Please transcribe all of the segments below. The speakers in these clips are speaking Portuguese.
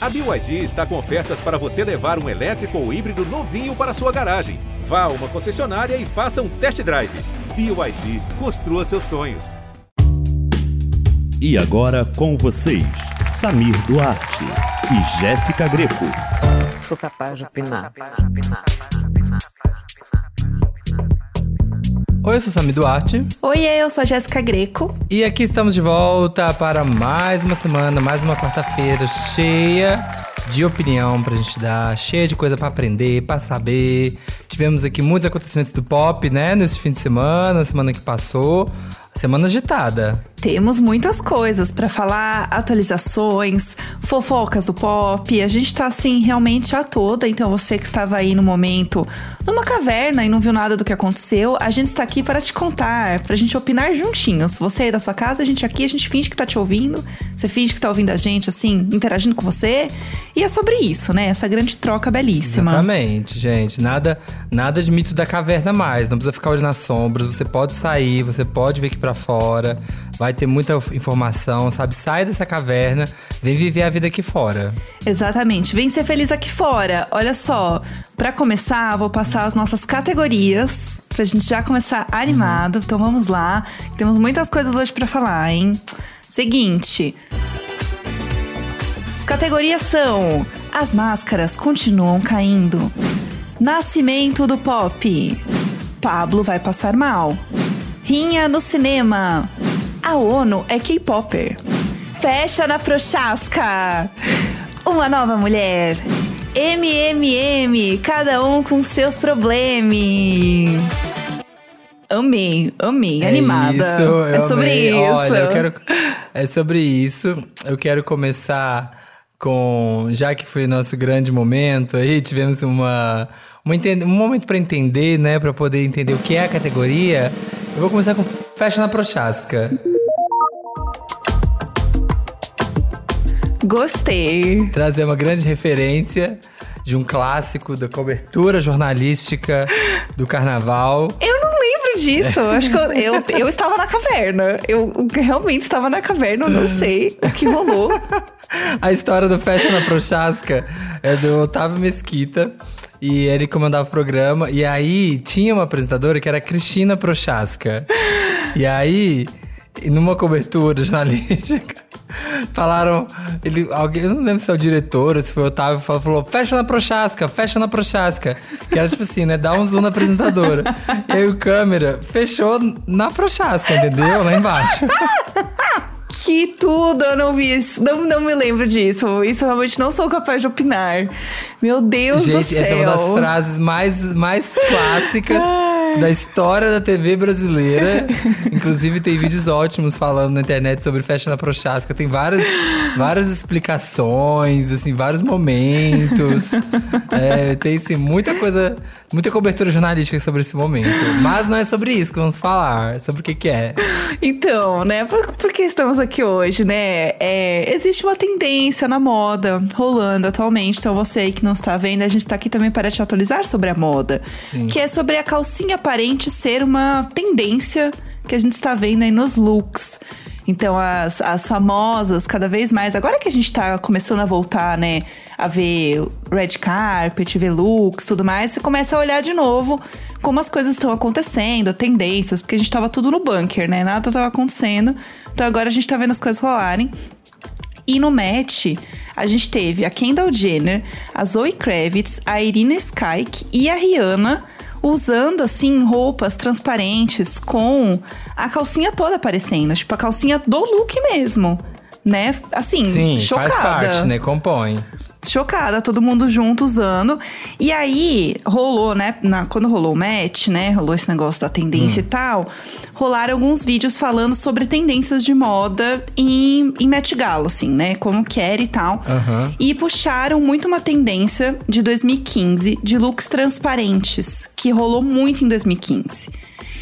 A BYD está com ofertas para você levar um elétrico ou híbrido novinho para sua garagem. Vá a uma concessionária e faça um test drive. BYD, construa seus sonhos. E agora com vocês, Samir Duarte e Jéssica Greco. Sou capaz de opinar. Oi, eu sou Sami Duarte. Oi, eu sou a Jéssica Greco. E aqui estamos de volta para mais uma semana, mais uma quarta-feira cheia de opinião pra gente dar, cheia de coisa para aprender, para saber. Tivemos aqui muitos acontecimentos do pop, né, nesse fim de semana, semana que passou. Semana agitada. Temos muitas coisas para falar, atualizações, fofocas do pop. A gente tá assim realmente a toda, então você que estava aí no momento numa caverna e não viu nada do que aconteceu, a gente está aqui para te contar, pra gente opinar juntinhos. Você aí da sua casa, a gente aqui, a gente finge que tá te ouvindo, você finge que tá ouvindo a gente assim, interagindo com você. E é sobre isso, né? Essa grande troca belíssima. Exatamente, gente. Nada, nada de mito da caverna mais. Não precisa ficar olhando nas sombras, você pode sair, você pode vir aqui para fora. Vai ter muita informação, sabe? Sai dessa caverna, vem viver a vida aqui fora. Exatamente, vem ser feliz aqui fora. Olha só, para começar, vou passar as nossas categorias pra gente já começar animado. Uhum. Então vamos lá, temos muitas coisas hoje para falar, hein? Seguinte. As categorias são: As máscaras continuam caindo. Nascimento do pop. Pablo vai passar mal. Rinha no cinema. A ONU é K-Popper. Fecha na Prochasca. Uma nova mulher. MMM, cada um com seus problemas. Amei, amei, é animada. Isso, é sobre amei. isso. Olha, eu quero. É sobre isso. Eu quero começar com. Já que foi nosso grande momento aí, tivemos uma. uma um momento para entender, né? Para poder entender o que é a categoria. Eu vou começar com Fecha na Prochasca. Gostei. Trazer uma grande referência de um clássico da cobertura jornalística do carnaval. Eu não lembro disso. Acho que eu, eu, eu, estava na caverna. Eu realmente estava na caverna, eu não sei o que rolou. A história do Fecha na Prochasca é do Otávio Mesquita. E ele comandava o programa. E aí tinha uma apresentadora que era Cristina Prochaska. E aí, numa cobertura jornalística, falaram. Ele, alguém, eu não lembro se é o diretor ou se foi o Otávio, falou, falou: fecha na Prochaska, fecha na Prochaska. Que era tipo assim, né? Dá um zoom na apresentadora. E aí o câmera fechou na Prochaska, entendeu? Lá embaixo. Que tudo, eu não vi isso. Não, não me lembro disso. Isso eu realmente não sou capaz de opinar. Meu Deus Gente, do céu. essa é uma das frases mais, mais clássicas da história da TV brasileira. Inclusive, tem vídeos ótimos falando na internet sobre Festa na Prochasca. Tem várias, várias explicações, assim, vários momentos. É, tem, assim, muita coisa, muita cobertura jornalística sobre esse momento. Mas não é sobre isso que vamos falar, é sobre o que, que é. Então, né, por, por que estamos aqui hoje, né? É, existe uma tendência na moda rolando atualmente. Então, você aí que não está vendo, a gente está aqui também para te atualizar sobre a moda. Sim. Que é sobre a calcinha aparente ser uma tendência que a gente está vendo aí nos looks. Então, as, as famosas, cada vez mais. Agora que a gente tá começando a voltar, né, a ver red carpet, ver looks, tudo mais, você começa a olhar de novo como as coisas estão acontecendo, tendências, porque a gente tava tudo no bunker, né? Nada tava acontecendo. Então, agora a gente tá vendo as coisas rolarem. E no match, a gente teve a Kendall Jenner, a Zoe Kravitz, a Irina Skyke e a Rihanna usando assim roupas transparentes com a calcinha toda aparecendo, tipo a calcinha do look mesmo, né? Assim, Sim, chocada. faz parte, né? Compõe chocada, todo mundo junto usando. E aí rolou, né? Na, quando rolou o match, né? Rolou esse negócio da tendência hum. e tal. Rolaram alguns vídeos falando sobre tendências de moda em, em Met Gala, assim, né? Como quer e tal. Uhum. E puxaram muito uma tendência de 2015 de looks transparentes, que rolou muito em 2015.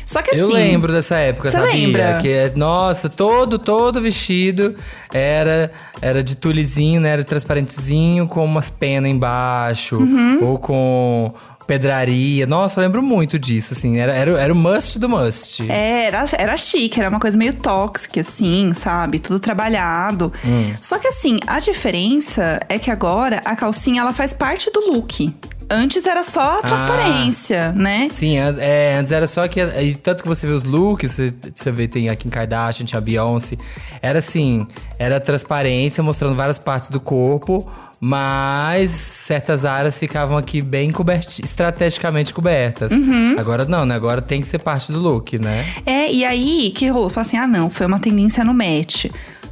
Só que assim. Eu lembro dessa época, sabia? Lembra? Que é, nossa, todo, todo vestido era era de tulizinho, né? Era transparentezinho com umas penas embaixo. Uhum. Ou com pedraria. Nossa, eu lembro muito disso, assim. Era, era, era o must do must. É, era, era chique, era uma coisa meio tóxica, assim, sabe? Tudo trabalhado. Hum. Só que assim, a diferença é que agora a calcinha ela faz parte do look. Antes era só a transparência, né? Sim, é, antes era só que. Tanto que você vê os looks, você, você vê, tem a Kim Kardashian, tinha a Beyoncé. Era assim, era transparência, mostrando várias partes do corpo, mas certas áreas ficavam aqui bem coberti estrategicamente cobertas. Uhum. Agora não, né? Agora tem que ser parte do look, né? É, e aí que rolou? Falou assim: ah, não, foi uma tendência no match.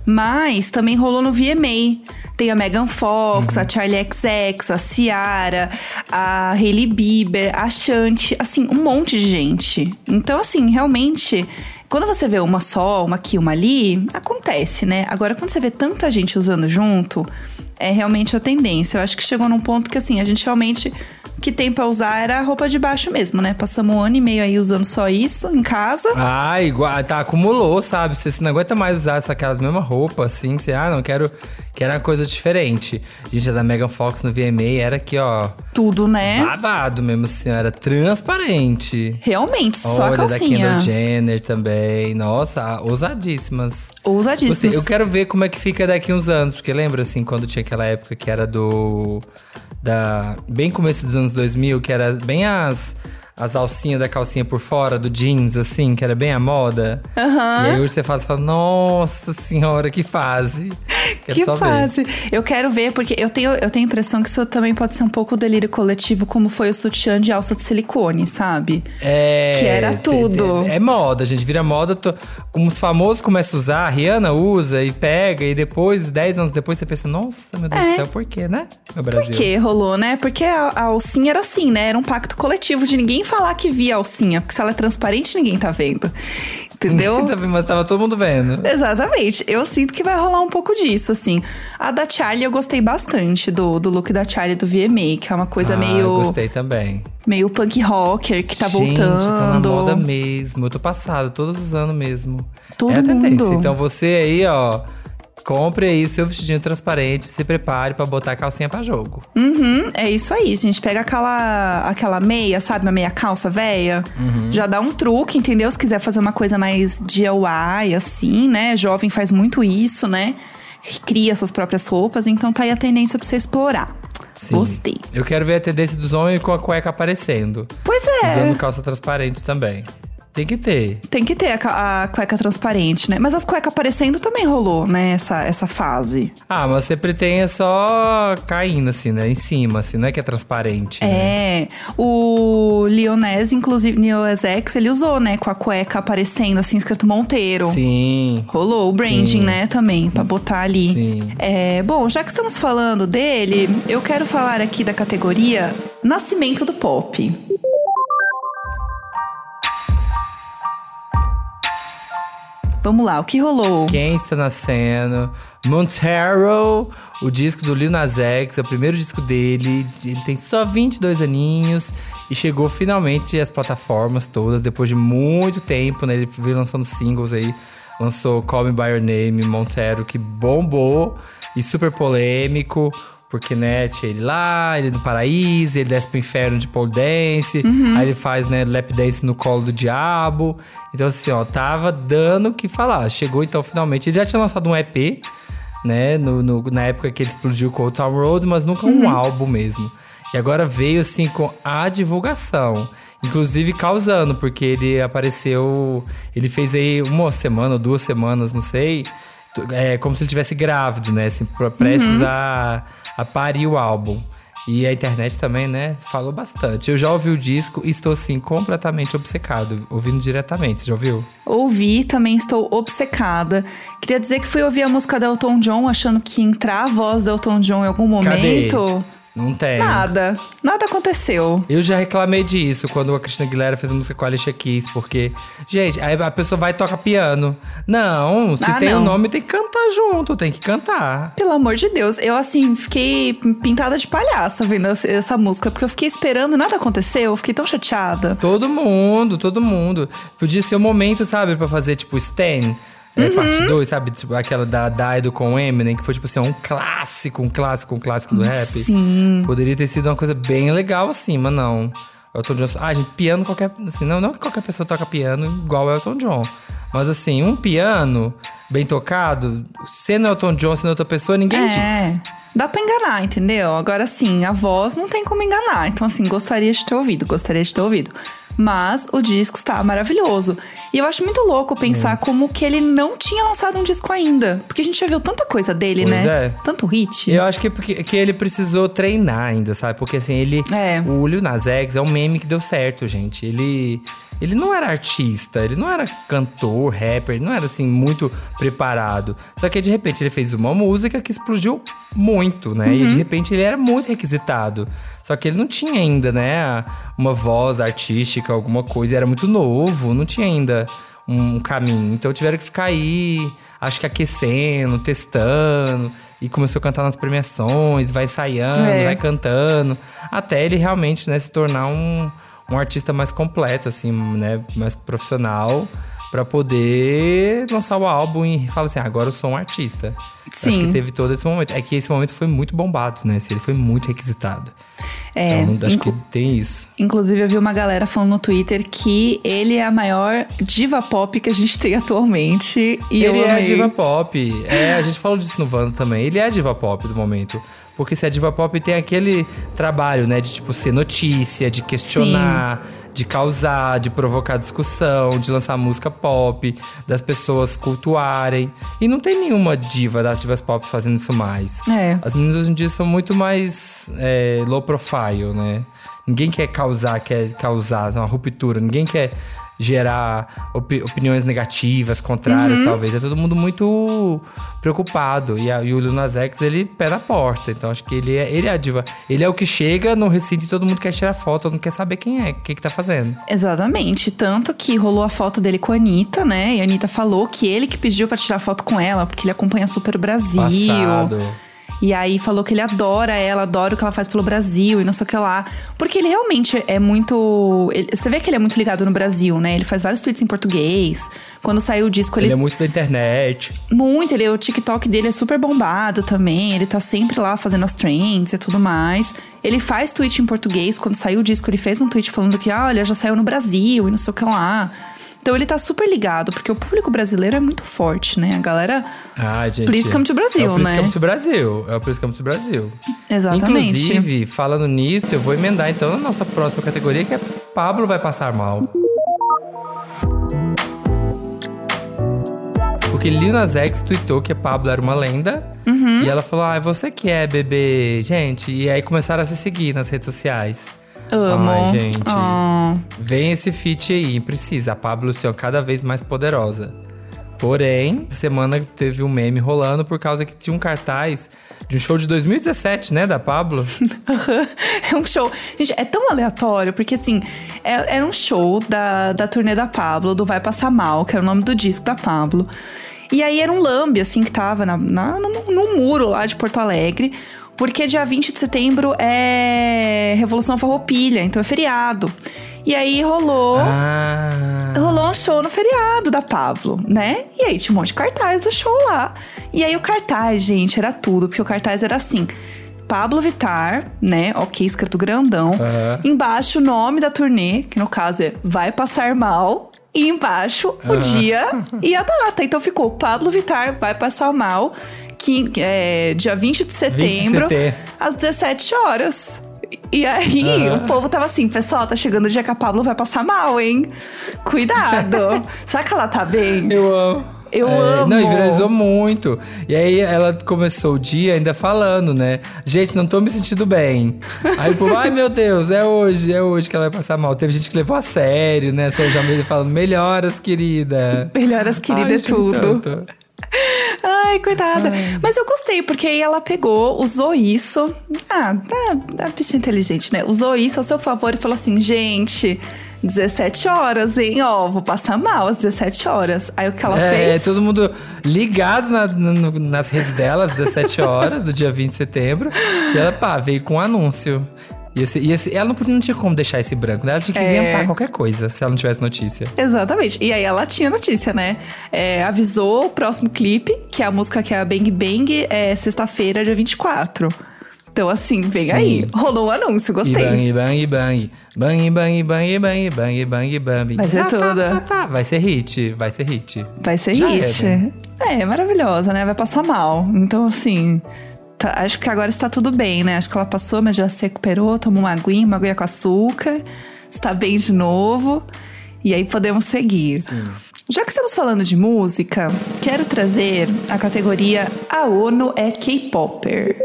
Mas também rolou no VMA. Tem a Megan Fox, a Charlie XX, a Ciara, a Hailey Bieber, a Shanti, assim, um monte de gente. Então, assim, realmente, quando você vê uma só, uma aqui, uma ali, acontece, né? Agora, quando você vê tanta gente usando junto, é realmente a tendência. Eu acho que chegou num ponto que, assim, a gente realmente. Que tem pra usar era a roupa de baixo mesmo, né? Passamos um ano e meio aí usando só isso em casa. Ah, igual, tá, acumulou, sabe? Você não aguenta mais usar essa- aquelas mesmas roupas, assim. Você, ah, não, quero, quero uma coisa diferente. Gente, a da Megan Fox no VMA era aqui, ó, Tudo, né? babado mesmo, assim, era transparente. Realmente, só a Olha, da calcinha. Kendall Jenner também. Nossa, ousadíssimas. Ousadíssimas. Gostei. Eu quero ver como é que fica daqui uns anos, porque lembra assim, quando tinha aquela época que era do. Da. Bem começo dos anos 2000, que era bem as. As alcinhas da calcinha por fora, do jeans, assim, que era bem a moda. Aham. E aí hoje você fala, você fala, nossa senhora, que fase. Quero Que só ver. fase. Eu quero ver, porque eu tenho, eu tenho a impressão que isso também pode ser um pouco delírio coletivo, como foi o sutiã de alça de silicone, sabe? É, Que era tudo. tem- É, moda, gente. Vira moda. to- Como os famosos começam a usar, a Rihanna usa e pega, e depois, 10 anos depois, você pensa, nossa, meu Deus É. do céu, por quê, né? No Brasil. Por que rolou, né? Porque a, a alcinha era assim, né? Era um pacto coletivo de ninguém falar que via a alcinha. Porque se ela é transparente, ninguém tá vendo. Entendeu? Mas tava todo mundo vendo. Exatamente. Eu sinto que vai rolar um pouco disso, assim. A da Charlie eu gostei bastante do, do look da Charlie do VMA, que é uma coisa ah, meio, eu gostei também. meio punk rocker que tá Gente, voltando. tá na moda mesmo. Eu tô passado, todos os anos mesmo. Todo é a tendência. mundo. Então você aí, ó, compre aí seu vestidinho transparente, se prepare pra botar a calcinha pra jogo. Uhum, é isso aí, gente. Pega aquela, aquela meia, sabe? Uma meia calça velha. Uhum. Já dá um truque, entendeu? Se quiser fazer uma coisa mais DIY, assim, né? Jovem faz muito isso, né? Cria suas próprias roupas. Então tá aí a tendência pra você explorar. Sim. Gostei. Eu quero ver a tendência dos homens com a cueca aparecendo. Pois é. Usando calça transparente também. Tem que ter. Tem que ter a, a cueca transparente, né? Mas as cuecas aparecendo também rolou, né? Essa, essa fase. Ah, mas sempre tem é só caindo, assim, né? Em cima, assim, não é que é transparente. né? É. O Lionés, inclusive, Lionés X, ele usou, né? Com a cueca aparecendo, assim, escrito Monteiro. Sim. Rolou o branding, Sim. né, também, pra botar ali. Sim. É, bom, já que estamos falando dele, eu quero falar aqui da categoria Nascimento do Pop. Vamos lá, o que rolou? Quem está nascendo? Montero, o disco do Lil Nas X, é o primeiro disco dele. Ele tem só 22 aninhos e chegou finalmente às plataformas todas, depois de muito tempo, né? Ele veio lançando singles aí. Lançou Call Me By Your Name, Montero, que bombou e super polêmico. Porque, né, tinha ele lá, ele no paraíso, ele desce pro inferno de pole dance, aí ele faz, né, lap dance no colo do diabo. Então, assim, ó, tava dando o que falar. Chegou, então, finalmente. Ele já tinha lançado um EP, né, no, no- na época que ele explodiu com o Town Road, mas nunca um álbum mesmo. E agora veio, assim, com a divulgação. Inclusive causando, porque ele apareceu. Ele fez aí uma semana ou duas semanas, não sei. É como se ele estivesse grávido, né? Assim, prestes a, a parir o álbum. E a internet também, né, falou bastante. Eu já ouvi o disco e estou, assim, completamente obcecado, ouvindo diretamente. Você já ouviu? Ouvi, também estou obcecada. Queria dizer que fui ouvir a música do Elton John, achando que ia entrar a voz do Elton John em algum Cadê? Não tem. Nada. Nada aconteceu. Eu já reclamei disso quando a Cristina Aguilera fez a música com a Alicia Keys, porque, gente, aí a pessoa vai e toca piano. Não, se Ah, tem o não. nome, tem que cantar junto, tem que cantar. Pelo amor de Deus, eu assim, fiquei pintada de palhaça vendo essa- música, porque eu fiquei esperando e nada aconteceu, eu fiquei tão chateada. Todo mundo, todo mundo. Podia ser o momento, sabe, pra fazer tipo Stan. É, parte 2, sabe? Tipo, aquela da Dido com Eminem, que foi tipo assim, um clássico, um clássico, um clássico do rap. Sim. Poderia ter sido uma coisa bem legal assim, mas não. Elton John, ah, gente, piano qualquer, assim, não, não que qualquer pessoa toca piano igual o Elton John. Mas assim, um piano bem tocado, sendo Elton John, sendo outra pessoa, ninguém É. diz. Dá pra enganar, entendeu? Agora sim, a voz não tem como enganar. Então, assim, gostaria de ter ouvido, gostaria de ter ouvido. Mas o disco está maravilhoso. E eu acho muito louco pensar como que ele não tinha lançado um disco ainda. Porque a gente já viu tanta coisa dele, Pois né? é. Tanto hit. Eu acho que, é porque, que ele precisou treinar ainda, sabe? Porque assim, ele. É. O Lil Nas X é um meme que deu certo, gente. Ele. Ele não era artista, ele não era cantor, rapper, ele não era assim muito preparado. Só que de repente ele fez uma música que explodiu muito, né? E de repente ele era muito requisitado. Só que ele não tinha ainda, né, uma voz artística, alguma coisa, era muito novo, não tinha ainda um caminho. Então tiveram que ficar aí, acho que aquecendo, testando. E começou a cantar nas premiações, vai ensaiando, É. vai cantando. Até ele realmente, né, se tornar um, um artista mais completo, assim, né? Mais profissional. Pra poder lançar o álbum e falar assim, "Ah, agora eu sou um artista. Acho Sim. que teve todo esse momento. É que esse momento foi muito bombado, né? Ele foi muito requisitado. É, então, acho que tem isso. Inclusive, eu vi uma galera falando no Twitter que ele é a maior diva pop que a gente tem atualmente. E ele é amei. diva pop. É, a gente falou disso no Vando também. Ele é diva pop do momento. Porque se é diva pop, tem aquele trabalho, né? De, tipo, ser notícia, de questionar, de causar, de provocar discussão, de lançar música pop, das pessoas cultuarem. E não tem nenhuma diva das divas pop fazendo isso mais. É. As meninas hoje em dia são muito mais é, low profile, né? Ninguém quer causar, quer causar uma ruptura. Ninguém quer gerar opi- opiniões negativas, contrárias, Uhum. talvez. É todo mundo muito preocupado. E, a, e o Lil Nas X, ele pé na porta. Então acho que ele é, ele é a diva. Ele é o que chega no recinto e todo mundo quer tirar foto, todo mundo quer saber quem é, o que que tá fazendo. Exatamente. Tanto que rolou a foto dele com a Anitta, né? E a Anitta falou que ele que pediu pra tirar foto com ela, porque ele acompanha super Brasil. Passado. E aí falou que ele adora ela, adora o que ela faz pelo Brasil e não sei o que lá. Porque ele realmente é muito. ele- você vê que ele é muito ligado no Brasil, né? Ele faz vários tweets em português. Quando saiu o disco, Ele ele. é muito da internet. Muito, ele, o TikTok dele é super bombado também. Ele tá sempre lá fazendo as trends e tudo mais. Ele faz tweet em português. Quando saiu o disco, ele fez um tweet falando que, ah, olha, já saiu no Brasil e não sei o que lá. Então ele tá super ligado, porque o público brasileiro é muito forte, né? A galera. Ah, gente. Please come to Brasil, é o Please né? Come to Brasil. É o Please Come to Brasil. Exatamente. Inclusive, falando nisso, eu vou emendar então na nossa próxima categoria, que é Pablo vai passar mal. Porque Lil Nas X tweetou que a Pablo era uma lenda. Uhum. E ela falou, ah, você que é, bebê. Gente, e aí começaram a se seguir nas redes sociais. Amo. Ai, gente. Ah. Vem esse feat aí, precisa. A Pablo ser cada vez mais poderosa. Porém, essa semana teve um meme rolando por causa que tinha um cartaz de um show de 2017, né, da Pablo? é um show. Gente, é tão aleatório, porque assim, é- era um show da, da turnê da Pablo, do Vai Passar Mal, que era o nome do disco da Pablo. E aí era um lambe, assim, que tava na, na, no, no muro lá de Porto Alegre. Porque dia 20 de setembro é Revolução Farroupilha, então é feriado. E aí rolou. Ah. Rolou um show no feriado da Pablo, né? E aí tinha um monte de cartaz do show lá. E aí o cartaz, gente, era tudo, porque o cartaz era assim. Pablo Vittar, né? Ok, escrito grandão. Aham. Embaixo o nome da turnê, que no caso é Vai Passar Mal. E embaixo o dia e a data. Então ficou Pablo Vittar Vai Passar Mal, que é dia 20 de setembro, setembro. às 17 horas. E aí, o povo tava assim, pessoal, tá chegando o dia que a Pablo vai passar mal, hein? Cuidado. Será que ela tá bem? Eu amo. Eu É, amo. Não, e viralizou muito. E aí ela começou o dia ainda falando, né? Gente, não tô me sentindo bem. Aí o povo, ai meu Deus, é hoje, é hoje que ela vai passar mal. Teve gente que levou a sério, né? Sérgio Almeida falando, melhoras, querida. Melhoras, querida, Ai, é tudo. tanto. Ai, coitada. Mas eu gostei, porque aí ela pegou, usou isso. Ah, é, é bicho inteligente, né? Usou isso ao seu favor e falou assim: gente, 17 horas, hein? Ó, vou passar mal às 17 horas. Aí o que ela é, fez? todo mundo ligado na- no- nas redes dela, às 17 horas do dia 20 de setembro. E ela, pá, veio com um anúncio. Ia ser, ia ser, ela não, não, tinha como deixar esse branco, né? Ela tinha que é. inventar qualquer coisa se ela não tivesse notícia. Exatamente. E aí ela tinha notícia, né? É, avisou o próximo clipe, que é a música que é a Bang Bang, é sexta-feira, dia 24. Então, assim, vem Sim. aí. Rolou o um anúncio, gostei. Bang, bang, bang. Bang, bang, bang, bang, bang, bang, bang. Vai ser tá, toda. Tá, tá, tá, Vai ser hit, vai ser hit. Vai ser Já hit. É, é, maravilhosa, né? Vai passar mal. Então, assim, Tá, acho que agora está tudo bem, né? Acho que ela passou, mas já se recuperou, tomou uma aguinha, uma aguinha com açúcar. Está bem de novo. E aí podemos seguir. Sim. Já que estamos falando de música, quero trazer a categoria A ONU é K-Popper.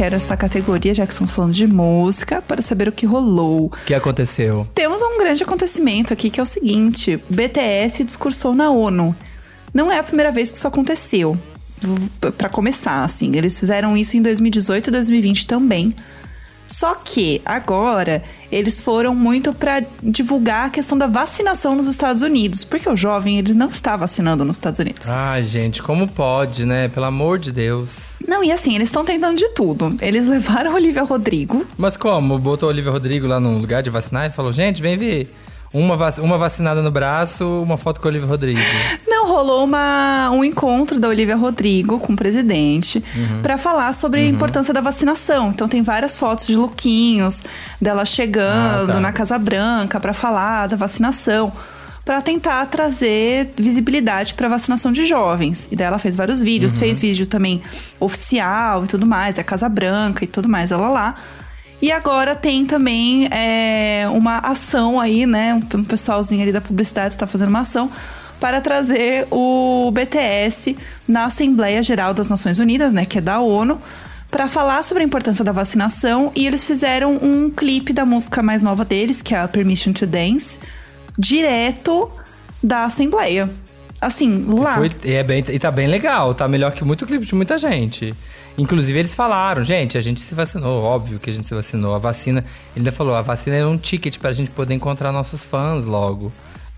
Quero esta categoria, já que estamos falando de música, para saber o que rolou. O que aconteceu? Temos um grande acontecimento aqui que é o seguinte: BTS discursou na ONU. Não é a primeira vez que isso aconteceu. Para começar, assim, eles fizeram isso em 2018 e 2020 também. Só que agora eles foram muito para divulgar a questão da vacinação nos Estados Unidos, porque o jovem ele não está vacinando nos Estados Unidos. Ah, gente, como pode, né? Pelo amor de Deus. Não, e assim, eles estão tentando de tudo. Eles levaram a Olivia Rodrigo. Mas como? Botou a Olivia Rodrigo lá no lugar de vacinar e falou: gente, vem ver. Uma, vac uma vacinada no braço, uma foto com a Olivia Rodrigo. Não, rolou uma, um encontro da Olivia Rodrigo com o presidente uhum. para falar sobre uhum. a importância da vacinação. Então tem várias fotos de lookinhos dela chegando ah, tá. na Casa Branca para falar da vacinação para tentar trazer visibilidade para vacinação de jovens. E daí ela fez vários vídeos, uhum. fez vídeo também oficial e tudo mais, da Casa Branca e tudo mais, ela lá. E agora tem também é, uma ação aí, né? Um pessoalzinho ali da publicidade está fazendo uma ação para trazer o BTS na Assembleia Geral das Nações Unidas, né? Que é da ONU para falar sobre a importância da vacinação e eles fizeram um clipe da música mais nova deles, que é a Permission to Dance, direto da Assembleia. Assim, lá. Foi, e, é bem, e tá bem legal, tá melhor que muito clipe de muita gente. Inclusive, eles falaram, gente, a gente se vacinou, óbvio que a gente se vacinou. A vacina, ele ainda falou, a vacina é um ticket pra gente poder encontrar nossos fãs logo.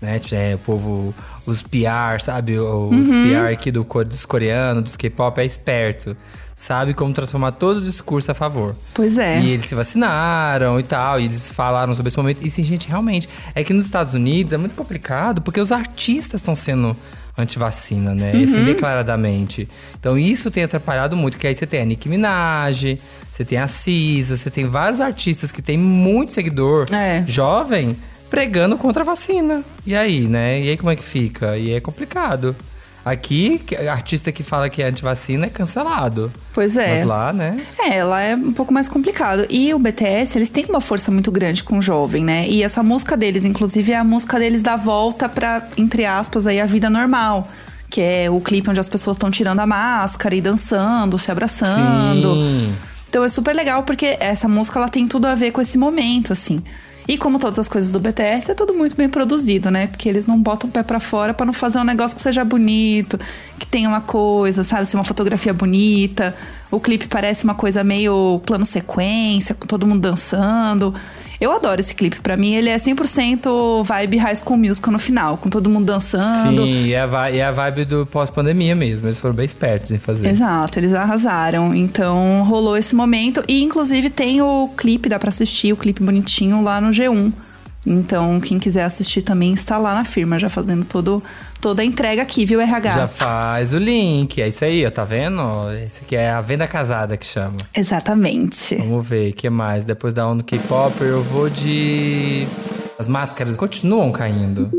Né? É, o povo, os PR, sabe? Os uhum. PR aqui do, dos coreanos, dos K-pop, é esperto. Sabe como transformar todo o discurso a favor. Pois é. E eles se vacinaram e tal, e eles falaram sobre esse momento. E sim, gente, realmente, é que nos Estados Unidos é muito complicado, porque os artistas estão sendo antivacina, né? Uhum. Assim, declaradamente. Então isso tem atrapalhado muito, que aí você tem a Nicki Minaj, você tem a Cisa, você tem vários artistas que têm muito seguidor é. jovem pregando contra a vacina. E aí, né? E aí como é que fica? E é complicado. Aqui, artista que fala que é antivacina é cancelado. Pois é. Mas lá, né? É, lá é um pouco mais complicado. E o BTS, eles têm uma força muito grande com o jovem, né? E essa música deles, inclusive, é a música deles da volta pra, entre aspas, aí, a vida normal. Que é o clipe onde as pessoas estão tirando a máscara e dançando, se abraçando. Sim. Então é super legal porque essa música ela tem tudo a ver com esse momento, assim. E como todas as coisas do BTS, é tudo muito bem produzido, né? Porque eles não botam o pé para fora para não fazer um negócio que seja bonito, que tenha uma coisa, sabe? Ser uma fotografia bonita. O clipe parece uma coisa meio plano sequência, com todo mundo dançando. Eu adoro esse clipe. Para mim, ele é 100% vibe High School Musical no final, com todo mundo dançando. Sim, e é a, é a vibe do pós-pandemia mesmo. Eles foram bem espertos em fazer. Exato, eles arrasaram. Então, rolou esse momento. E, inclusive, tem o clipe, dá pra assistir, o clipe bonitinho lá no G1. Então, quem quiser assistir também está lá na firma, já fazendo todo, toda a entrega aqui, viu, RH? Já faz o link, é isso aí, ó, tá vendo? Esse aqui é a venda casada que chama. Exatamente. Vamos ver, o que mais? Depois da onda K-pop, eu vou de... As máscaras continuam caindo.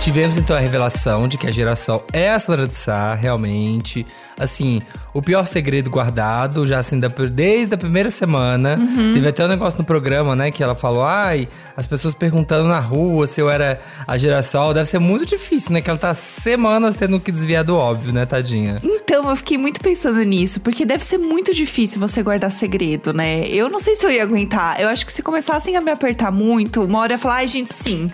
Tivemos então a revelação de que a geração é a Sandra de Sá, realmente. Assim, o pior segredo guardado, já assim, desde a primeira semana. Uhum. Teve até um negócio no programa, né, que ela falou: ai, as pessoas perguntando na rua se eu era a geração. Deve ser muito difícil, né? Que ela tá semanas tendo que desviar do óbvio, né, tadinha? Então, eu fiquei muito pensando nisso, porque deve ser muito difícil você guardar segredo, né? Eu não sei se eu ia aguentar. Eu acho que se começassem a me apertar muito, uma hora eu ia falar: ai, gente, sim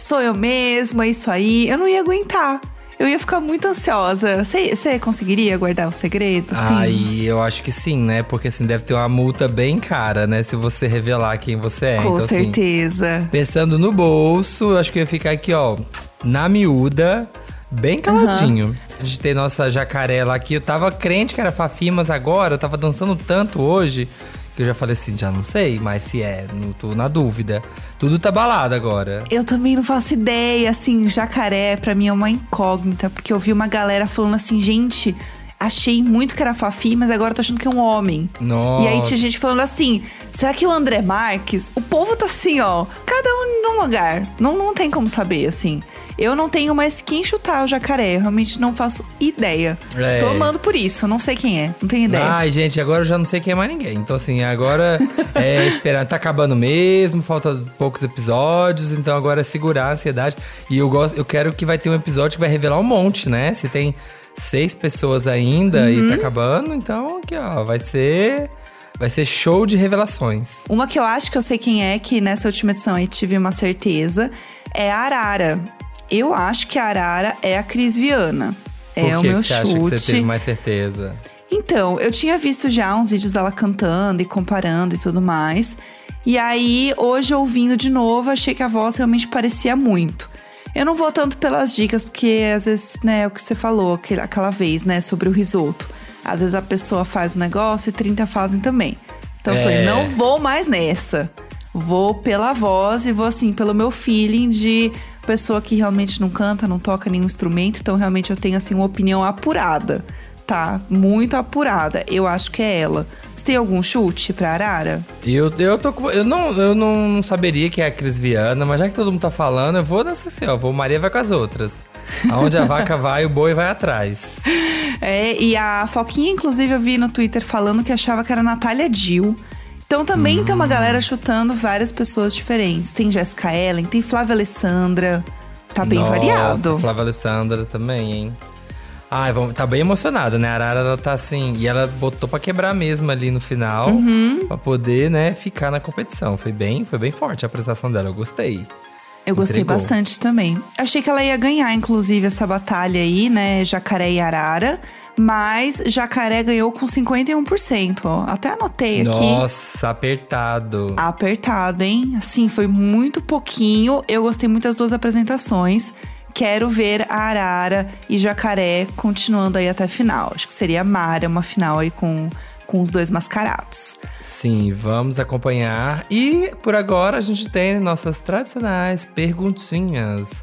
sou eu mesma, isso aí, eu não ia aguentar. Eu ia ficar muito ansiosa. Você conseguiria guardar o segredo? Sim. eu acho que sim, né? Porque assim, deve ter uma multa bem cara, né? Se você revelar quem você é. Com então, assim, certeza. Assim, pensando no bolso, eu acho que eu ia ficar aqui, ó, na miúda bem caladinho. Uhum. A gente tem nossa jacaré lá que eu tava crente que era Fafi, mas agora eu tava dançando tanto hoje que eu já falei assim, já não sei, mas se é, não tô na dúvida. Tudo tá balado agora. Eu também não faço ideia, assim, jacaré pra mim é uma incógnita, porque eu vi uma galera falando assim, gente, achei muito que era Fafi, mas agora tô achando que é um homem. Nossa. E aí tinha gente falando assim: será que o André Marques? O povo tá assim, ó, cada um num lugar. Não, não tem como saber, assim. Eu não tenho mais quem chutar o jacaré. Eu realmente não faço ideia. É. Tô amando por isso. Não sei quem é. Não tenho ideia. Ai, gente, agora eu já não sei quem é mais ninguém. Então, assim, agora é esperar. Tá acabando mesmo. Falta poucos episódios. Então, agora é segurar a ansiedade. E eu gosto, eu quero que vai ter um episódio que vai revelar um monte, né? Se tem seis pessoas ainda uhum. e tá uhum. acabando, então aqui, ó, vai ser. Vai ser show de revelações. Uma que eu acho que eu sei quem é, que nessa última edição aí tive uma certeza, é a Arara. Eu acho que a Arara é a Cris Viana. Por é que o meu que você chute. Acha que você teve mais certeza? Então, eu tinha visto já uns vídeos dela cantando e comparando e tudo mais. E aí, hoje ouvindo de novo, achei que a voz realmente parecia muito. Eu não vou tanto pelas dicas, porque às vezes, né, é o que você falou aquela vez, né, sobre o risoto. Às vezes a pessoa faz o negócio e 30 fazem também. Então é. eu falei, é. não vou mais nessa. Vou pela voz e vou assim, pelo meu feeling de pessoa que realmente não canta, não toca nenhum instrumento, então realmente eu tenho assim uma opinião apurada, tá? Muito apurada. Eu acho que é ela. Você tem algum chute pra Arara? Eu, eu, tô, eu, não, eu não saberia que é a Cris Viana, mas já que todo mundo tá falando, eu vou nessa assim, ó. Vou Maria vai com as outras. Aonde a vaca vai, o boi vai atrás. É, e a Foquinha, inclusive, eu vi no Twitter falando que achava que era Natália Dill. Então também hum. tem uma galera chutando várias pessoas diferentes. Tem Jessica Ellen, tem Flávia Alessandra. Tá bem Nossa, variado. Flávia Alessandra também, hein? Ai, vamos, tá bem emocionada, né? A Arara, ela tá assim. E ela botou pra quebrar mesmo ali no final. Uhum. Pra poder, né, ficar na competição. Foi bem, foi bem forte a apresentação dela. Eu gostei. Eu gostei Entregou. bastante também. Achei que ela ia ganhar, inclusive, essa batalha aí, né? Jacaré e Arara. Mas Jacaré ganhou com 51%, ó. Até anotei aqui. Nossa, apertado. Apertado, hein? Assim, foi muito pouquinho. Eu gostei muito das duas apresentações. Quero ver a Arara e Jacaré continuando aí até a final. Acho que seria Mara uma final aí com, com os dois mascarados. Sim, vamos acompanhar. E por agora a gente tem nossas tradicionais perguntinhas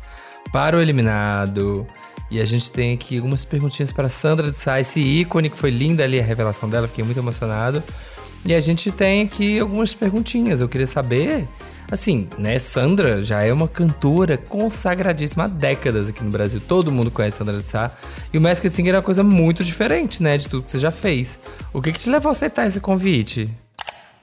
para o eliminado. E a gente tem aqui algumas perguntinhas para Sandra de Sá, esse ícone que foi linda ali a revelação dela, fiquei muito emocionado. E a gente tem aqui algumas perguntinhas. Eu queria saber Assim, né, Sandra já é uma cantora consagradíssima há décadas aqui no Brasil. Todo mundo conhece Sandra de Sá. E o Masked Singer é uma coisa muito diferente, né, de tudo que você já fez. O que, que te levou a aceitar esse convite?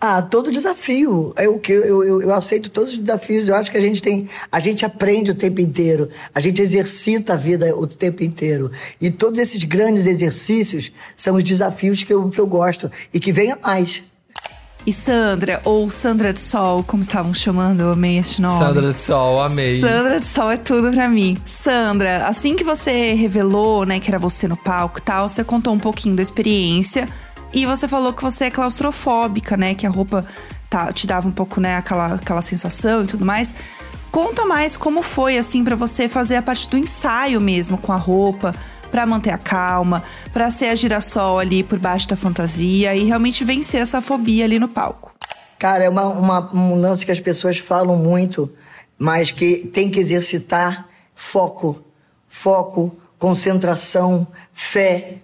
Ah, todo desafio. Eu, eu, eu, eu, aceito todos os desafios. Eu acho que a gente tem. A gente aprende o tempo inteiro. A gente exercita a vida o tempo inteiro. E todos esses grandes exercícios são os desafios que eu, que eu gosto. E que venha mais. E Sandra, ou Sandra de Sol, como estavam chamando, eu amei este nome. Sandra de Sol, amei. Sandra de Sol é tudo pra mim. Sandra, assim que você revelou, né, que era você no palco e tal, você contou um pouquinho da experiência. E você falou que você é claustrofóbica, né? Que a roupa tá, te dava um pouco, né, aquela, aquela sensação e tudo mais. Conta mais como foi, assim, para você fazer a parte do ensaio mesmo com a roupa para manter a calma, para ser a girassol ali por baixo da fantasia e realmente vencer essa fobia ali no palco. Cara, é uma, uma, um lance que as pessoas falam muito, mas que tem que exercitar foco, foco, concentração, fé,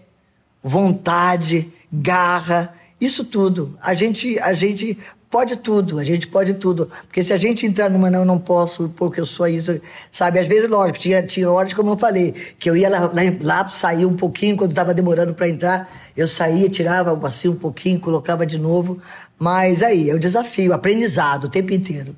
vontade, garra, isso tudo. A gente, a gente pode tudo, a gente pode tudo. Porque se a gente entrar numa não, não posso, porque eu sou isso, sabe? Às vezes, lógico, tinha, tinha horas, como eu falei, que eu ia lá, lá, lá sair um pouquinho, quando estava demorando para entrar, eu saía, tirava assim um pouquinho, colocava de novo. Mas aí, é o desafio, aprendizado o tempo inteiro.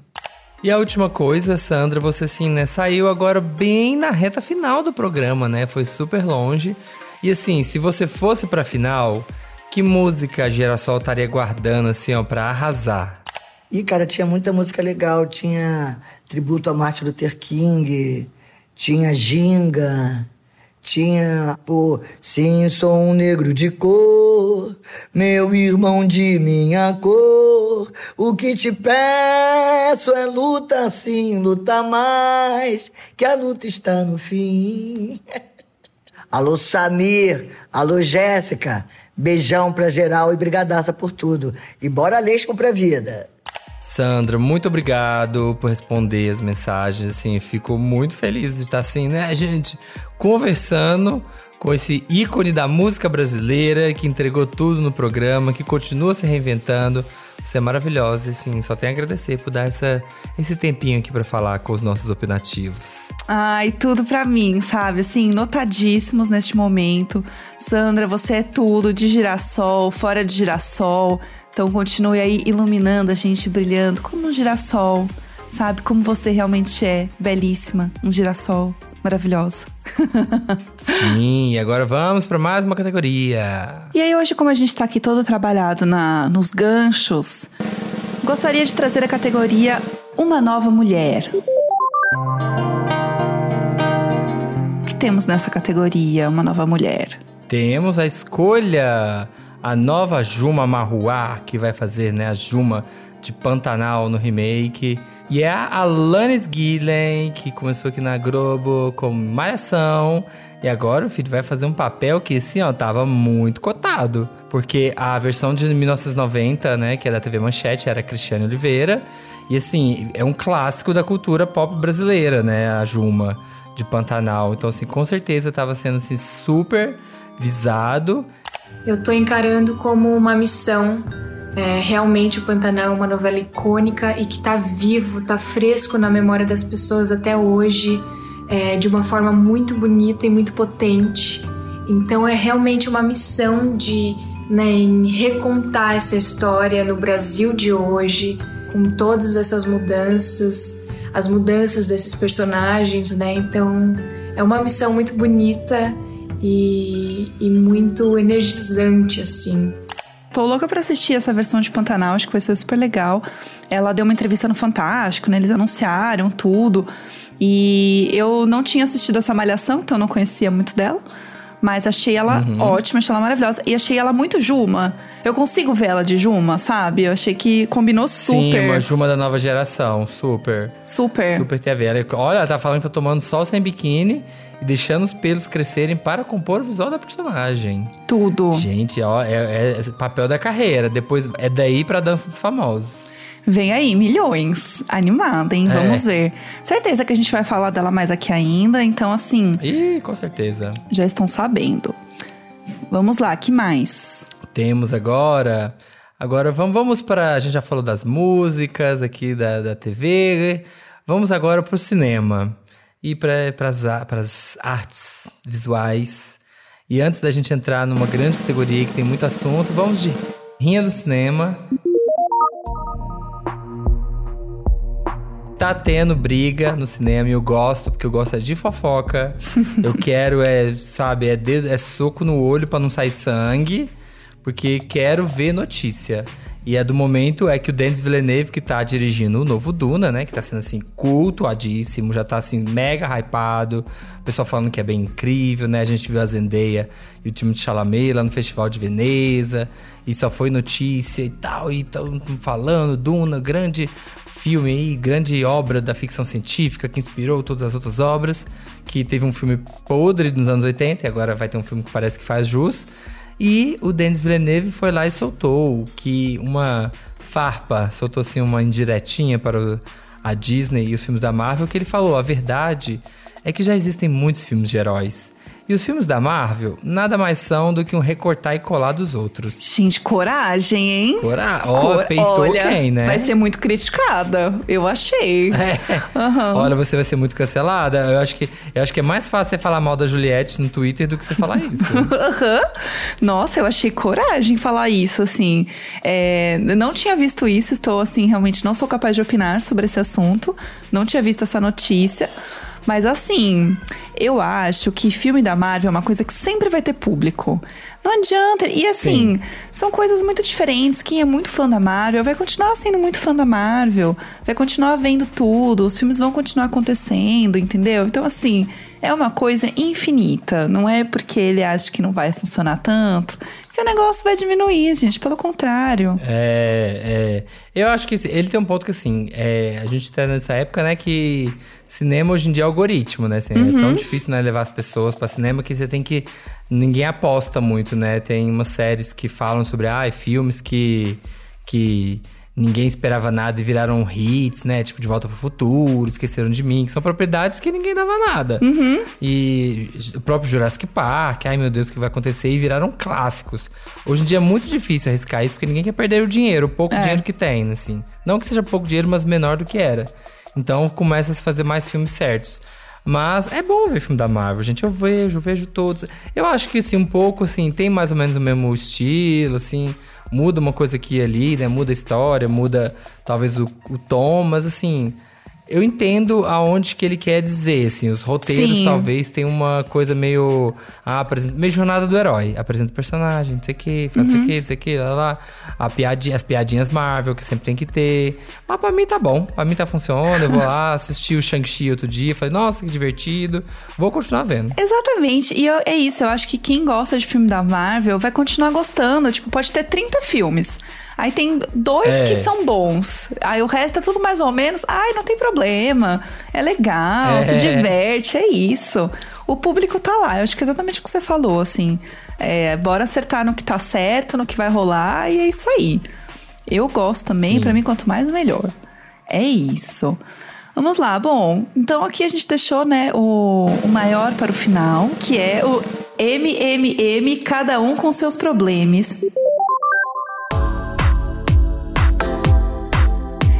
E a última coisa, Sandra, você assim, né, saiu agora bem na reta final do programa, né? Foi super longe. E assim, se você fosse pra final, que música a Girassol estaria guardando, assim, ó, pra arrasar? Ih, cara, tinha muita música legal. Tinha tributo a Martin Luther King, tinha Ginga, tinha, pô, sim, sou um negro de cor, meu irmão de minha cor. O que te peço é luta sim, luta mais, que a luta está no fim. Alô, Samir. Alô, Jéssica. Beijão pra geral e brigadaça por tudo. E bora Lesco pra vida. Sandra, muito obrigado por responder as mensagens. Assim, fico muito feliz de estar assim, né, gente? Conversando com esse ícone da música brasileira que entregou tudo no programa, que continua se reinventando. Você é maravilhosa, assim, só tenho a agradecer por dar essa, esse tempinho aqui para falar com os nossos opinativos. Ai, tudo para mim, sabe? Assim, notadíssimos neste momento. Sandra, você é tudo de girassol, fora de girassol. Então continue aí iluminando a gente, brilhando como um girassol, sabe? Como você realmente é, belíssima, um girassol maravilhosa. Sim, e agora vamos para mais uma categoria. E aí hoje, como a gente está aqui todo trabalhado na, nos ganchos, gostaria de trazer a categoria Uma Nova Mulher. O que temos nessa categoria, Uma Nova Mulher? Temos a escolha, a nova Juma Marruá, que vai fazer né, a Juma de Pantanal no remake. E é a Alanis Gillen, que começou aqui na Globo com Malhação. E agora o filho vai fazer um papel que, assim, ó, tava muito cotado. Porque a versão de 1990, né, que é da TV Manchete, era Cristiane Oliveira. E, assim, é um clássico da cultura pop brasileira, né, a Juma de Pantanal. Então, assim, com certeza tava sendo, assim, super visado. Eu tô encarando como uma missão é, realmente o Pantanal é uma novela icônica e que está vivo, está fresco na memória das pessoas até hoje, é, de uma forma muito bonita e muito potente. Então é realmente uma missão de né, em recontar essa história no Brasil de hoje, com todas essas mudanças, as mudanças desses personagens, né? Então é uma missão muito bonita e, e muito energizante, assim. Tô louca pra assistir essa versão de Pantanal, acho que vai ser super legal. Ela deu uma entrevista no Fantástico, né? Eles anunciaram tudo. E eu não tinha assistido essa malhação, então eu não conhecia muito dela. Mas achei ela uhum. ótima, achei ela maravilhosa. E achei ela muito Juma. Eu consigo ver ela de Juma, sabe? Eu achei que combinou super. Sim, uma Juma da nova geração. Super. Super. Super TV. Olha, ela tá falando que tá tomando sol sem biquíni e deixando os pelos crescerem para compor o visual da personagem. Tudo. Gente, ó, é, é papel da carreira. Depois é daí pra dança dos famosos. Vem aí, milhões. Animada, hein? Vamos é. ver. Certeza que a gente vai falar dela mais aqui ainda, então assim. Ih, com certeza. Já estão sabendo. Vamos lá, que mais? Temos agora. Agora vamos, vamos para. A gente já falou das músicas aqui da, da TV. Vamos agora para o cinema e para as artes visuais. E antes da gente entrar numa grande categoria que tem muito assunto, vamos de Rinha do Cinema. Tá tendo briga no cinema e eu gosto, porque eu gosto é de fofoca. eu quero, é, sabe, é, dedo, é soco no olho para não sair sangue, porque quero ver notícia. E é do momento é que o Denis Villeneuve, que tá dirigindo o novo Duna, né? Que tá sendo assim, cultuadíssimo, já tá assim, mega hypado. O pessoal falando que é bem incrível, né? A gente viu a Zendaya e o time de Chalamet lá no Festival de Veneza. E só foi notícia e tal. E tão falando, Duna, grande filme aí, grande obra da ficção científica que inspirou todas as outras obras. Que teve um filme podre nos anos 80 e agora vai ter um filme que parece que faz jus. E o Denis Villeneuve foi lá e soltou que uma farpa, soltou assim uma indiretinha para a Disney e os filmes da Marvel, que ele falou: a verdade é que já existem muitos filmes de heróis. E os filmes da Marvel nada mais são do que um recortar e colar dos outros. Gente, coragem, hein? Coragem. Ó, Cor peitou Olha, quem, né? Vai ser muito criticada, eu achei. É. Uhum. Olha, você vai ser muito cancelada. Eu acho, que, eu acho que é mais fácil você falar mal da Juliette no Twitter do que você falar isso. Uhum. Nossa, eu achei coragem falar isso, assim. É, não tinha visto isso, estou assim, realmente não sou capaz de opinar sobre esse assunto. Não tinha visto essa notícia. Mas assim, eu acho que filme da Marvel é uma coisa que sempre vai ter público. Não adianta. E assim, Sim. são coisas muito diferentes. Quem é muito fã da Marvel vai continuar sendo muito fã da Marvel, vai continuar vendo tudo, os filmes vão continuar acontecendo, entendeu? Então, assim, é uma coisa infinita. Não é porque ele acha que não vai funcionar tanto que o negócio vai diminuir, gente. Pelo contrário. É, é eu acho que ele tem um ponto que, assim, é, a gente tá nessa época, né, que cinema hoje em dia é algoritmo, né? Assim, uhum. É tão difícil, né, levar as pessoas para cinema que você tem que. Ninguém aposta muito, né? Tem umas séries que falam sobre, ah, filmes que. que ninguém esperava nada e viraram hits, né? Tipo, De Volta pro Futuro, Esqueceram de Mim, que são propriedades que ninguém dava nada. Uhum. E o próprio Jurassic Park, ai meu Deus, o que vai acontecer? E viraram clássicos. Hoje em dia é muito difícil arriscar isso, porque ninguém quer perder o dinheiro, o pouco é. dinheiro que tem, assim. Não que seja pouco dinheiro, mas menor do que era. Então começa a se fazer mais filmes certos. Mas é bom ver filme da Marvel, gente. Eu vejo, vejo todos. Eu acho que, assim, um pouco, assim, tem mais ou menos o mesmo estilo, assim muda uma coisa aqui e ali, né? Muda a história, muda talvez o, o tom, mas assim eu entendo aonde que ele quer dizer, assim, os roteiros Sim. talvez tem uma coisa meio ah, apresenta, meio jornada do herói, apresenta o personagem, não sei o que, faz uhum. isso aqui, não sei o que, lá, lá. A piadinha, as piadinhas Marvel que sempre tem que ter. Mas pra mim tá bom, pra mim tá funcionando, eu vou lá, assisti o Shang-Chi outro dia, falei, nossa, que divertido, vou continuar vendo. Exatamente, e eu, é isso, eu acho que quem gosta de filme da Marvel vai continuar gostando, tipo, pode ter 30 filmes. Aí tem dois é. que são bons. Aí o resto é tudo mais ou menos. Ai, não tem problema. É legal, é. se diverte, é isso. O público tá lá. Eu acho que é exatamente o que você falou, assim. É, bora acertar no que tá certo, no que vai rolar, e é isso aí. Eu gosto também, para mim, quanto mais melhor. É isso. Vamos lá, bom, então aqui a gente deixou, né, o, o maior para o final, que é o MMM, cada um com seus problemas.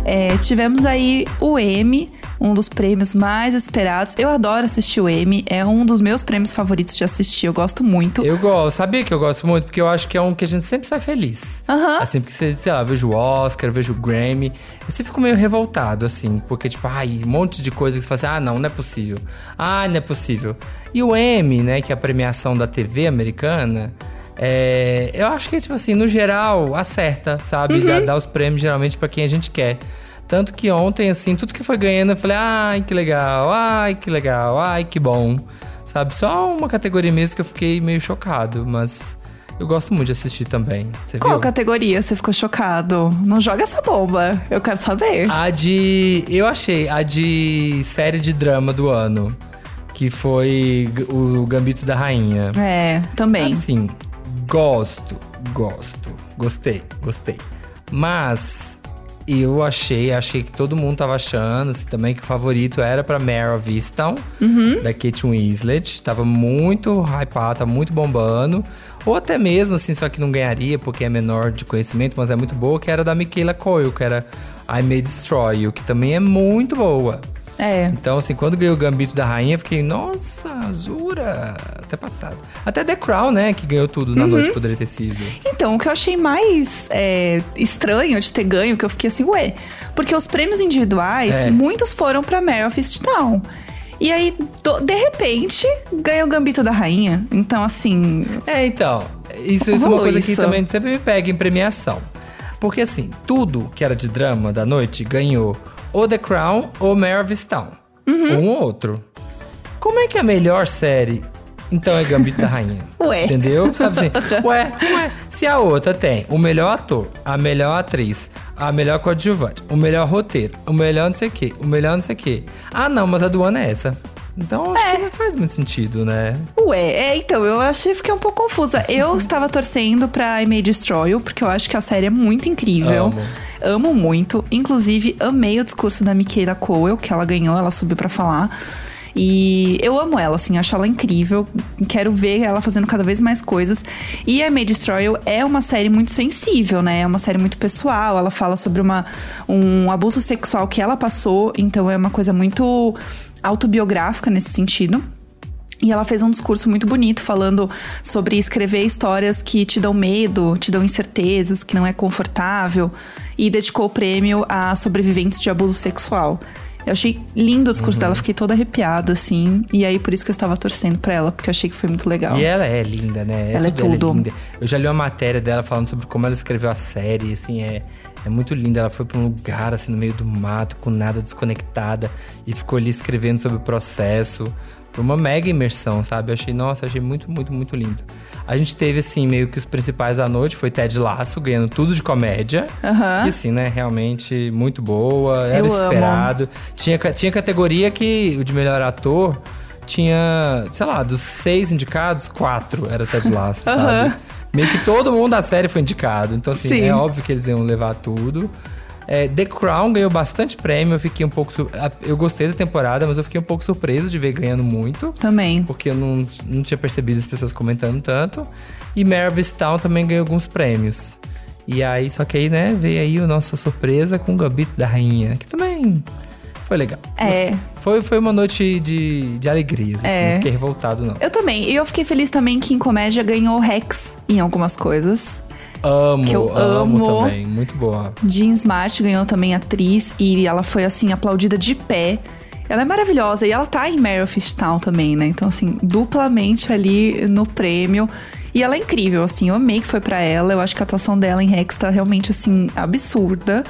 É, tivemos aí o M, um dos prêmios mais esperados. Eu adoro assistir o M, é um dos meus prêmios favoritos de assistir, eu gosto muito. Eu gosto, sabia que eu gosto muito? Porque eu acho que é um que a gente sempre sai feliz. Aham. Assim, porque você, sei lá, vejo o Oscar, vejo o Grammy, eu sempre fico meio revoltado, assim, porque, tipo, ai, um monte de coisa que você fala assim, ah, não, não é possível. Ah, não é possível. E o M, né, que é a premiação da TV americana, é, eu acho que, tipo assim, no geral, acerta, sabe? Uhum. Dá, dá, os prêmios geralmente para quem a gente quer. Tanto que ontem, assim, tudo que foi ganhando, eu falei, ai, que legal, ai, que legal, ai, que bom. Sabe? Só uma categoria mesmo que eu fiquei meio chocado, mas. Eu gosto muito de assistir também. Você Qual viu? categoria você ficou chocado? Não joga essa bomba. Eu quero saber. A de. Eu achei. A de série de drama do ano. Que foi o Gambito da Rainha. É, também. Assim, Gosto, gosto. Gostei, gostei. Mas eu achei, achei que todo mundo tava achando assim, também que o favorito era pra Mare of Easttown, uhum. da Kate Winslet. Tava muito hypado, tá muito bombando. Ou até mesmo, assim, só que não ganharia porque é menor de conhecimento, mas é muito boa, que era da Michaela Coyle, que era I May Destroy You, que também é muito boa. É. Então, assim, quando ganhou o Gambito da Rainha, fiquei, nossa, Azura. Até passado. Até The Crown, né, que ganhou tudo na uhum. noite, poderia ter sido. Então, o que eu achei mais é, estranho de ter ganho, que eu fiquei assim, ué. Porque os prêmios individuais, é. muitos foram pra of Town. E aí, do, de repente, ganha o Gambito da Rainha. Então, assim. É, então. Isso, isso é uma coisa isso? que também sempre me pega em premiação. Porque, assim, tudo que era de drama da noite ganhou ou The Crown ou Mare of Town. Uhum. Um ou outro. Como é que é a melhor série então é Gambito da Rainha. Ué. Entendeu? Sabe assim? Ué, ué. Se a outra tem o melhor ator, a melhor atriz, a melhor coadjuvante, o melhor roteiro, o melhor não sei o quê, o melhor não sei o quê. Ah, não, mas a do ano é essa. Então acho é. que não faz muito sentido, né? Ué, é, então, eu achei fiquei um pouco confusa. Eu estava torcendo pra I May Destroy porque eu acho que a série é muito incrível. Amo. Amo muito. Inclusive, amei o discurso da Michaela Coel, que ela ganhou, ela subiu para falar. E eu amo ela, assim, acho ela incrível. Quero ver ela fazendo cada vez mais coisas. E a May Destroy é uma série muito sensível, né? É uma série muito pessoal. Ela fala sobre uma, um abuso sexual que ela passou. Então é uma coisa muito autobiográfica nesse sentido. E ela fez um discurso muito bonito falando sobre escrever histórias que te dão medo, te dão incertezas, que não é confortável. E dedicou o prêmio a sobreviventes de abuso sexual. Eu achei lindo o discurso uhum. dela, fiquei toda arrepiada, assim. E aí, por isso que eu estava torcendo pra ela, porque eu achei que foi muito legal. E ela é linda, né? Ela é tudo. Ela é eu já li uma matéria dela falando sobre como ela escreveu a série, assim, é, é muito linda. Ela foi pra um lugar, assim, no meio do mato, com nada desconectada, e ficou ali escrevendo sobre o processo uma mega imersão, sabe? Eu achei, nossa, achei muito, muito, muito lindo. A gente teve, assim, meio que os principais da noite. Foi Ted Lasso, ganhando tudo de comédia. Aham. E assim, né? Realmente muito boa. Era Eu amo. esperado. Tinha, tinha categoria que o de melhor ator tinha, sei lá, dos seis indicados, quatro era Ted Lasso, sabe? Meio que todo mundo da série foi indicado. Então, assim, Sim. é óbvio que eles iam levar tudo. É, The Crown ganhou bastante prêmio. Eu fiquei um pouco. sur- Eu gostei da temporada, mas eu fiquei um pouco surpreso de ver ganhando muito. Também. Porque eu não, não tinha percebido as pessoas comentando tanto. E Mare Town também ganhou alguns prêmios. E aí, só que aí, né, veio aí a nossa surpresa com o Gambito da Rainha, que também foi legal. É. Foi, foi uma noite de, de alegrias, assim, É. não fiquei revoltado, não. Eu também. E eu fiquei feliz também que em comédia ganhou Rex em algumas coisas. Amo, Que eu amo, amo. também. Muito boa. Jean Smart ganhou também atriz e ela foi assim aplaudida de pé. Ela é maravilhosa e ela tá em Mare of Town também, né? Então assim, duplamente ali no prêmio. E ela é incrível, assim, eu amei que foi pra ela. Eu acho que a atuação dela em Rex tá realmente assim absurda.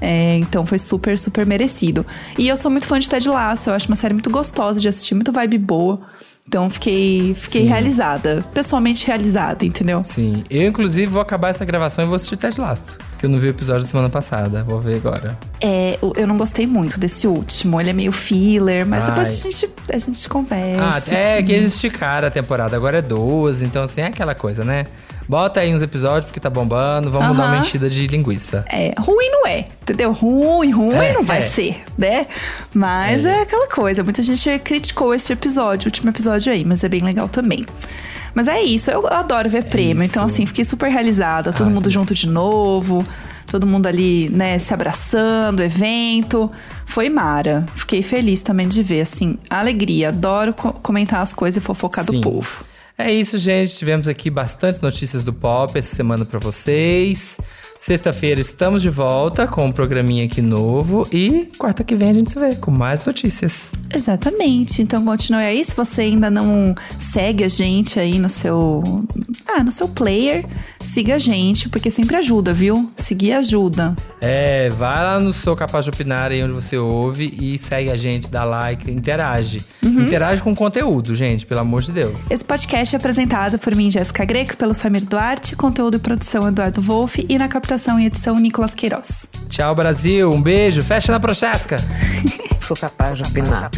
É, então foi super, super merecido. E eu sou muito fã de Ted Lasso, eu acho uma série muito gostosa de assistir, muito vibe boa. Então fiquei, fiquei Sim. realizada, pessoalmente realizada, entendeu? Sim. Eu, inclusive, vou acabar essa gravação e vou assistir Ted Lasso. Que eu não vi o episódio da semana passada. Vou ver agora. É, eu não gostei muito desse último. Ele é meio filler, mas depois Ai. a gente, a gente Ah, conversa. é assim. que eles esticaram a temporada, agora é 12, então assim, é aquela coisa, né? Bota aí uns episódios porque tá bombando, vamos dar uma enchida de linguiça. É, ruim não é, entendeu? Ruim, ruim É, não vai é. ser, né? Mas é. aquela coisa, muita gente criticou esse episódio, o último episódio aí, mas é bem legal também. Mas é isso, eu adoro ver prêmio, então isso. assim, fiquei super realizada, todo Ai, mundo junto de novo, todo mundo ali, né, se abraçando, evento. Foi mara. Fiquei feliz também de ver, assim, alegria. Adoro co- comentar as coisas e fofocar do Sim. povo. É isso, gente. Tivemos aqui bastante notícias do pop essa semana pra vocês. Sexta-feira estamos de volta com um programinha aqui novo e quarta que vem a gente se vê com mais notícias. Exatamente. Então continue aí. Se você ainda não segue a gente aí no seu. Ah, no seu player, siga a gente, porque sempre ajuda, viu? Seguir ajuda. É, vai lá no Sou Capaz de Opinar aí onde você ouve e segue a gente, dá like, interage. Interage com o conteúdo, gente, pelo amor de Deus. Esse podcast é apresentado por mim, Jéssica Greco, pelo Samir Duarte, conteúdo e produção Eduardo Wolff e na Captação e edição, Nicolas Queiroz. Tchau, Brasil. Um beijo. Fecha na Prochasca. Sou capaz de apenar.